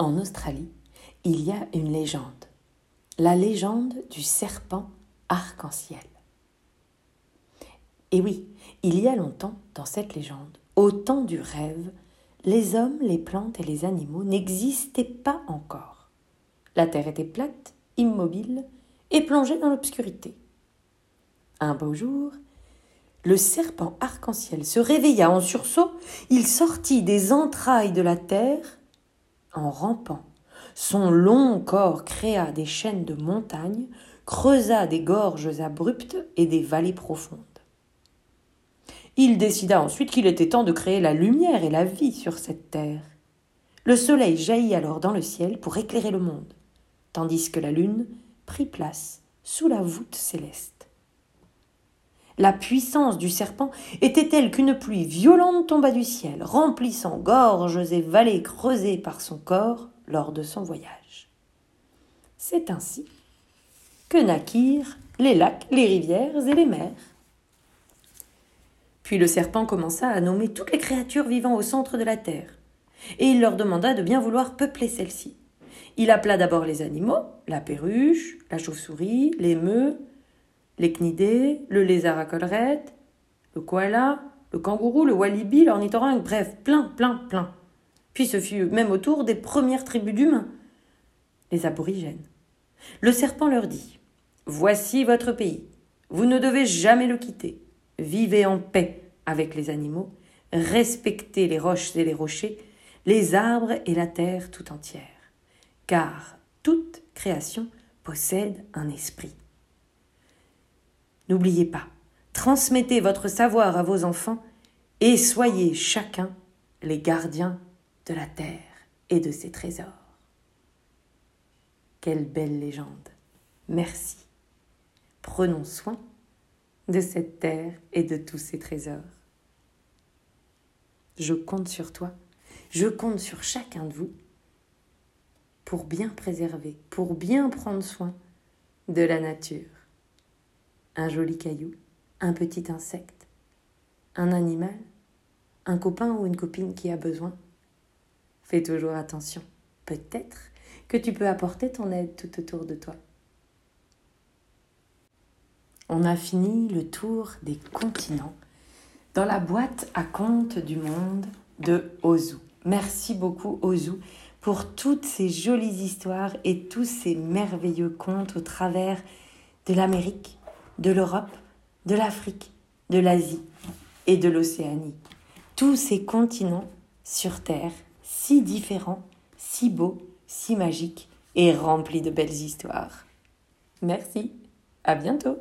En Australie, il y a une légende, la légende du serpent arc-en-ciel. Et oui, il y a longtemps, dans cette légende, au temps du rêve, les hommes, les plantes et les animaux n'existaient pas encore. La terre était plate, immobile et plongée dans l'obscurité. Un beau jour, le serpent arc-en-ciel se réveilla en sursaut, il sortit des entrailles de la terre en rampant. Son long corps créa des chaînes de montagnes, creusa des gorges abruptes et des vallées profondes. Il décida ensuite qu'il était temps de créer la lumière et la vie sur cette terre. Le soleil jaillit alors dans le ciel pour éclairer le monde, tandis que la lune prit place sous la voûte céleste. La puissance du serpent était telle qu'une pluie violente tomba du ciel, remplissant gorges et vallées creusées par son corps lors de son voyage. C'est ainsi que naquirent les lacs, les rivières et les mers. Puis le serpent commença à nommer toutes les créatures vivant au centre de la terre, et il leur demanda de bien vouloir peupler celle-ci. Il appela d'abord les animaux, la perruche, la chauve-souris, les cnidés, le lézard à collerette, le koala, le kangourou, le walibi, l'ornithorynque, bref, plein, plein, plein. Puis ce fut même autour des premières tribus d'humains, les aborigènes. Le serpent leur dit Voici votre pays. Vous ne devez jamais le quitter. Vivez en paix avec les animaux, respectez les roches et les rochers, les arbres et la terre tout entière. Car toute création possède un esprit. N'oubliez pas, transmettez votre savoir à vos enfants et soyez chacun les gardiens de la terre et de ses trésors. Quelle belle légende. Merci. Prenons soin de cette terre et de tous ses trésors. Je compte sur toi, je compte sur chacun de vous pour bien préserver, pour bien prendre soin de la nature un joli caillou, un petit insecte, un animal, un copain ou une copine qui a besoin. Fais toujours attention. Peut-être que tu peux apporter ton aide tout autour de toi. On a fini le tour des continents dans la boîte à contes du monde de Ozu. Merci beaucoup Ozu pour toutes ces jolies histoires et tous ces merveilleux contes au travers de l'Amérique, de l'Europe, de l'Afrique, de l'Asie et de l'Océanie. Tous ces continents sur Terre, si différents, si beaux, si magiques et remplis de belles histoires. Merci, à bientôt